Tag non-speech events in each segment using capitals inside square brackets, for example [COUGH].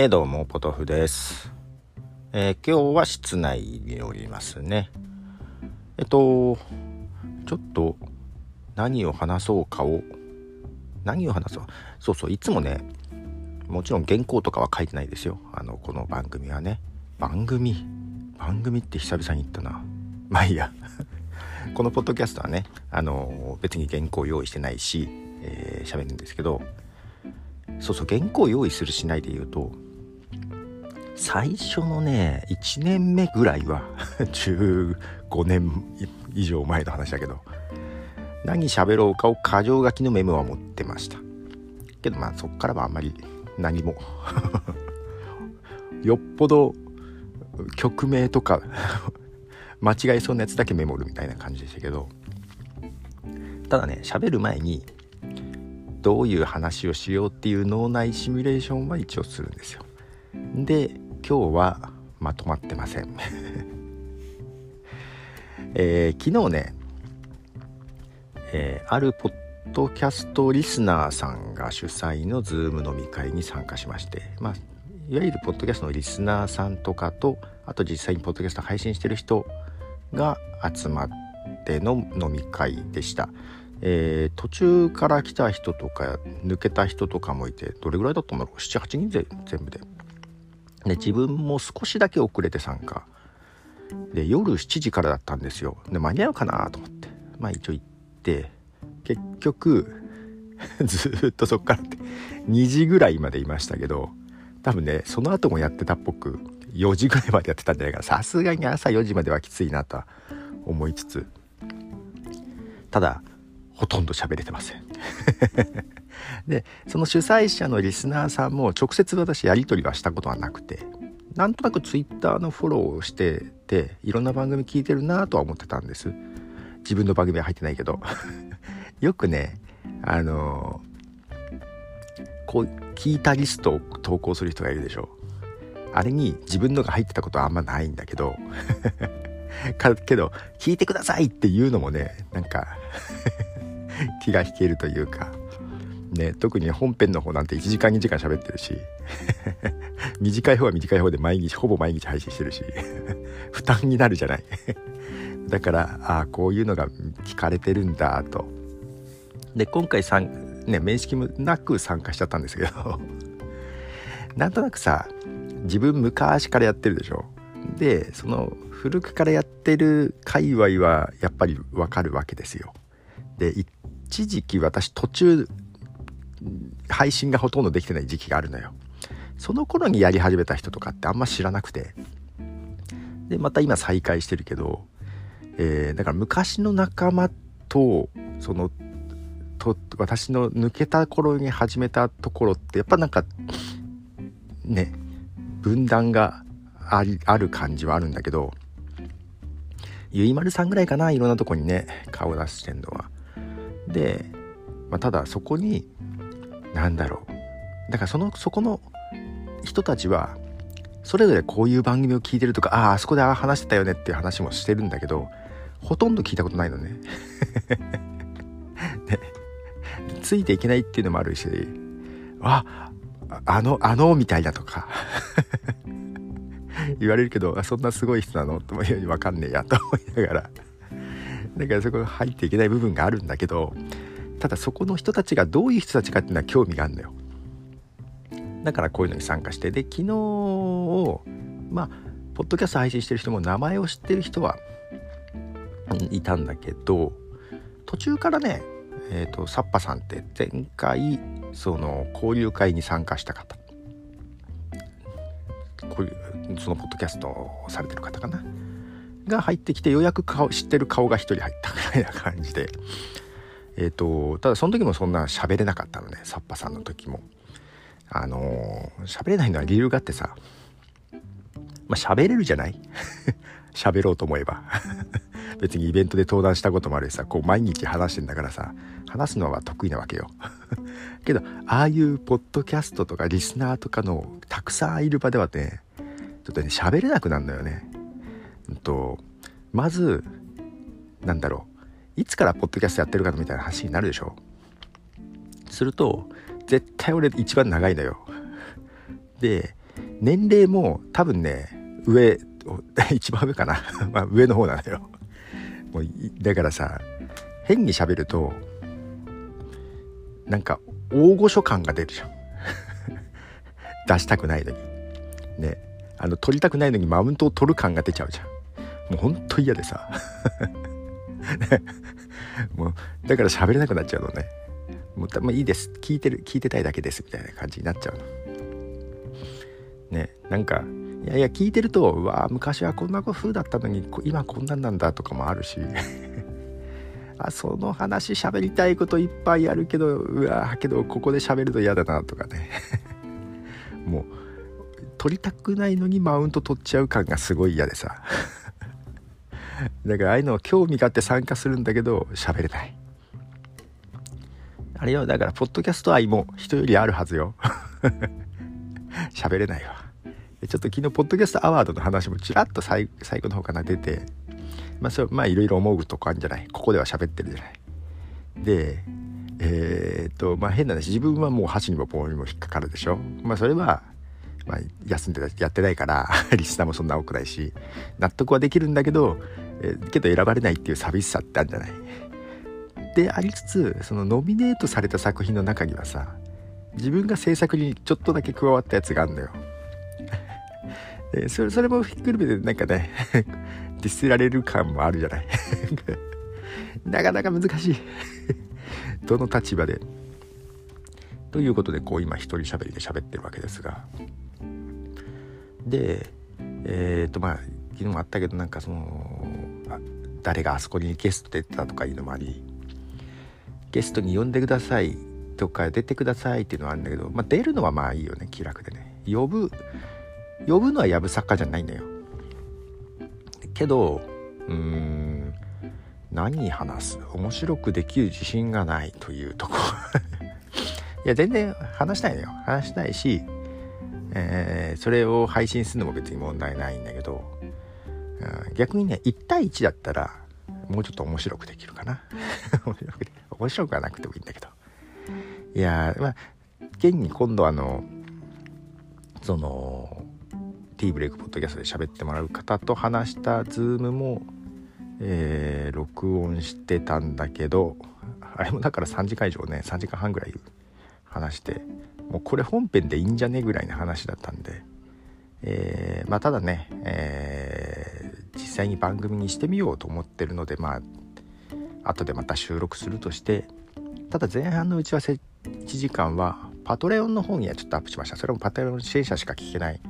えー、どうも、ポトフです。えー、今日は室内におりますね。えっと、ちょっと何を話そうかを、何を話そう？そうそう、いつもね、もちろん原稿とかは書いてないですよ。あの、この番組はね。番組？番組って久々に言ったな。まあいいや。[LAUGHS] このポッドキャストはね、あの、別に原稿用意してないし、えー、喋るんですけど、そうそう、原稿用意するしないで言うと、最初のね1年目ぐらいは [LAUGHS] 15年以上前の話だけど何喋ろうかを箇条書きのメモは持ってました。けどまあそっからはあんまり何も。[LAUGHS] よっぽど曲名とか [LAUGHS] 間違えそうなやつだけメモるみたいな感じでしたけどただね喋る前にどういう話をしようっていう脳内シミュレーションは一応するんですよ。で今日はまとまってません、[LAUGHS] えー、昨日ね、えー、あるポッドキャストリスナーさんが主催のズーム飲み会に参加しまして、まあ、いわゆるポッドキャストのリスナーさんとかとあと実際にポッドキャスト配信してる人が集まっての飲み会でした。えー、途中から来た人とか抜けた人とかもいてどれぐらいだったんだろう？78人で全部でで自分も少しだけ遅れて参加。で夜7時からだったんですよ。で間に合うかなと思って。まあ一応行って。結局 [LAUGHS] ずっとそっからって。2時ぐらいまでいましたけど多分ねその後もやってたっぽく4時ぐらいまでやってたんじゃないかな。さすがに朝4時まではきついなと思いつつ。ただほとんど喋れてません。でその主催者のリスナーさんも直接私やり取りはしたことはなくてなんとなく Twitter のフォローをしてていろんな番組聞いてるなとは思ってたんです。自分の番組は入ってないけど。[LAUGHS] よくねあのこう聞いたリストを投稿する人がいるでしょ。あれに自分のが入ってたことはあんまないんだけど。[LAUGHS] かけど聞いてくださいっていうのもねなんか [LAUGHS] 気が引けるというか。ね、特に本編の方なんて1時間2時間喋ってるし [LAUGHS] 短い方は短い方で毎日ほぼ毎日配信してるし [LAUGHS] 負担になるじゃない。[LAUGHS] だからああこういうのが聞かれてるんだと。で今回さん、ね、面識もなく参加しちゃったんですけどなんとなくさ自分昔からやってるでしょ。でその古くからやってる界隈はやっぱりわかるわけですよ。で一時期私途中配信がほとんどできてない時期があるのよその頃にやり始めた人とかってあんま知らなくてでまた今再開してるけど、えー、だから昔の仲間とそのと私の抜けた頃に始めたところってやっぱなんかね分断がありある感じはあるんだけどゆいまるさんぐらいかないろんなとこにね顔出してんのは。で、まあ、ただそこになんだろう。だからそのそこの人たちはそれぞれこういう番組を聞いてるとかあああそこで話してたよねっていう話もしてるんだけどほとんど聞いたことないのね。で [LAUGHS] ついていけないっていうのもあるしああのあのみたいだとか。[LAUGHS] 言われるけどそんなすごい人なのって分かんねえやと思いながら。だからそこ入っていけない部分があるんだけどただそこの人たちがどういう人たちかっていうのは興味があるのよ。だからこういうのに参加して。で昨日をまあポッドキャスト配信してる人も名前を知ってる人はいたんだけど途中からねえっ、ー、とサッパさんって前回その交流会に参加した方。こういうそのポッドキャストをされてる方かな。が入ってきてようやく顔知ってる顔が1人入ったぐらいな感じで。えっ、ー、とただその時もそんな喋れなかったのねサッパさんの時も。あの喋れないのは理由があってさまあ喋れるじゃない？[LAUGHS] 喋ろうと思えば。[LAUGHS] 別にイベントで登壇したこともあるしさこう毎日話してんだからさ話すのは得意なわけよ。[LAUGHS] けどああいうポッドキャストとかリスナーとかのたくさんいる場ではねちょっとね喋れなくなるのよね。うんとまずなんだろう。いつからポッドキャストやってるかみたいな話になるでしょすると絶対俺一番長いのよ。で年齢も多分ね上 [LAUGHS] 一番上かな。[LAUGHS] まあ上の方なのよ。もうだからさ変に喋るとなんか大御所感が出るじゃん。[LAUGHS] 出したくないのに。ね。あの取りたくないのにマウントを取る感が出ちゃうじゃん。もうほんと嫌でさ。[LAUGHS] もうだから喋れなくなっちゃうのね。もうもういいです。聞いてる聞いてたいだけですみたいな感じになっちゃうの。ねなんかいやいや聞いてるとうわ昔はこんな風だったのに今こんなんなんだとかもあるし。[LAUGHS] あその話喋りたいこといっぱいあるけどうわけどここで喋ると嫌だなとかね。[LAUGHS] もう取りたくないのにマウント取っちゃう感がすごい嫌でさ。だからああいうのは興味があって参加するんだけど喋れない。あれよだからポッドキャスト愛も人よりあるはずよ。[LAUGHS] 喋れないわ。ちょっと昨日ポッドキャストアワードの話もちらっと最後の方かな出て。まあそれまあいろいろ思うとこあるんじゃない？ここでは喋ってるじゃない。でえー、っとまあ変な話自分はもう箸にも棒にも引っかかるでしょ？まあそれはまあ、休んでやってないから [LAUGHS] リスナーもそんな多くないし納得はできるんだけど、えー、けど選ばれないっていう寂しさってあるんじゃない。でありつつそのノミネートされた作品の中にはさ自分が制作にちょっとだけ加わったやつがあるのよ。[LAUGHS] でそれそれもひっくるめてなんかね [LAUGHS] ディスられる感もあるじゃない。[LAUGHS] なかなか難しい。どの立場で。ということでこう今一人喋りで喋ってるわけですが。でえっ、ー、とまあ昨日もあったけどなんかその誰があそこにゲスト出てたとかいうのもありゲストに呼んでくださいとか出てくださいっていうのはあるんだけど、まあ、出るのはまあいいよね気楽でね。呼ぶ呼ぶのはやぶ作家じゃないんだよ。けどうん何話す？面白くできる自信がないというとこ。[LAUGHS] いや全然話したいのよ。話したいし、えー、それを配信するのも別に問題ないんだけど、逆にね1対1だったらもうちょっと面白くできるかな。[LAUGHS] 面白くはなくてもいいんだけど。いやまあ現に今度あのその T ブレイクポッドキャストで喋ってもらう方と話したズームも、えー、録音してたんだけどあれもだから3時間以上ね3時間半ぐらい話してもうこれ本編でいいんじゃねぐらいの話だったんで、えー、まあただね、えー、際に番組にしてみようと思ってるのでまあ後でまた収録するとしてただ前半の打ち合わせ1時間はパトレオンの方にはちょっとアップしました。それもパトレオン支援者しか聞けない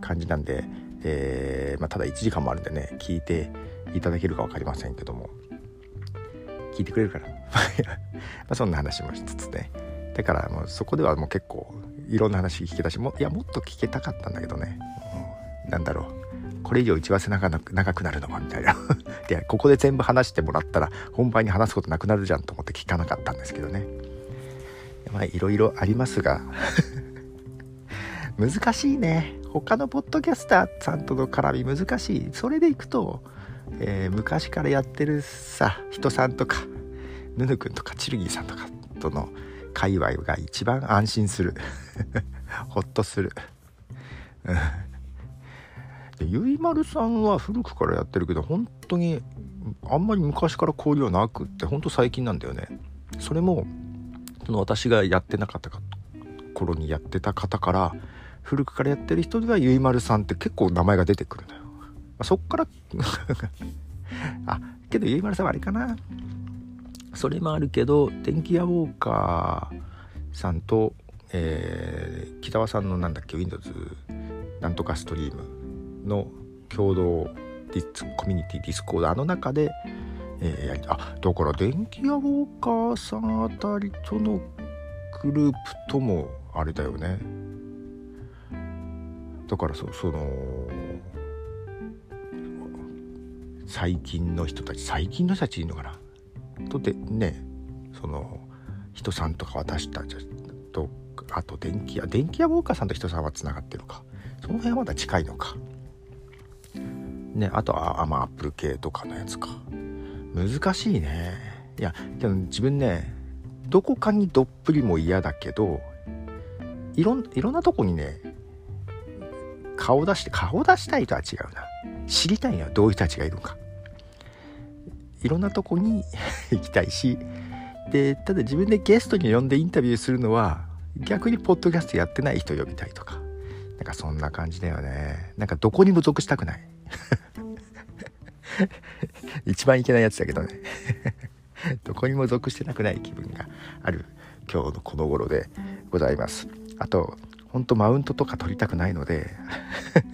感じなんで、えー、まあ、ただ1時間もあるんでね聞いていただけるか分かりませんけども。聞いてくれるから [LAUGHS] まそんな話もしつつね。だからもうそこではもう結構いろんな話聞けたしもいやもっと聞けたかったんだけどね、うん、なんだろう。これ以上打ち合わせ長くなるのはみたいな。[LAUGHS] でここで全部話してもらったら本番に話すことなくなるじゃんと思って聞かなかったんですけどね。まあいろいろありますが。[LAUGHS] 難しいね。他のポッドキャスターさんとの絡み難しい。それでいくと、えー、昔からやってるさ人さんとかぬぬくんとかチルギーさんとかとの界隈が一番安心する。[LAUGHS] ほっとする。でゆいまるさんは古くからやってるけど本当にあんまり昔から交流はなくってほんと最近なんだよね。それもその私がやってなかった頃にやってた方から古くからやってる人ではゆいまるさんって結構名前が出てくるのよ。まあ、そっから [LAUGHS] あけどゆいまるさんはあれかな。それもあるけど電気屋ウォーカーさんと、えー、北輪さんのなんだっけ Windows なんとかストリーム。の共同ディスコミュニティディスコードあの中で、えー、あだから電気屋ウォーカーさんあたりとのグループともあれだよね。だからそその最近の人たち最近の人たちいいのかな？とでねその人さんとか私たちとあと電気屋電気屋ウォーカーさんと人さんはつながってるか？その辺はまだ近いのか？ねあとはあまあアップル系とかのやつか。難しいね。いやでも自分ねどこかにどっぷりも嫌だけどいろんいろんなとこにね顔出して顔出したいとは違うな。知りたいのはどういう人たちがいるのか。いろんなとこに [LAUGHS] 行きたいし。でただ自分でゲストに呼んでインタビューするのは逆にポッドキャストやってない人呼びたいとか。なんかそんな感じだよね。なんかどこにも属したくない。[LAUGHS] 一番いけないやつだけどね。[LAUGHS] どこにも属してなくない気分がある今日のこの頃でございます。あとほんとマウントとか取りたくないので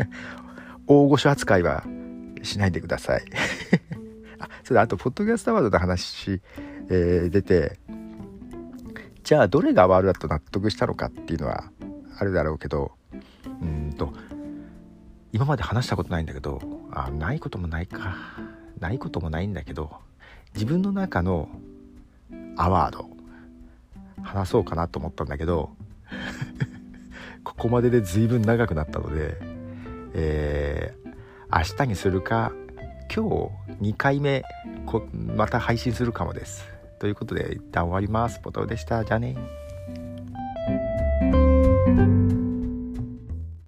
[LAUGHS] 大御所扱いはしないでください。あそれであとポッドキャストアワードの話、えー、出てじゃあどれがワールドだと納得したのかっていうのはあるだろうけどうん。今まで話したことないんだけどあないこともないかないこともないんだけど自分の中のアワード話そうかなと思ったんだけど [LAUGHS] ここまでで随分長くなったので、えー、明日にするか今日2回目こまた配信するかもです。ということで一旦終わります。ポトでした。じゃあね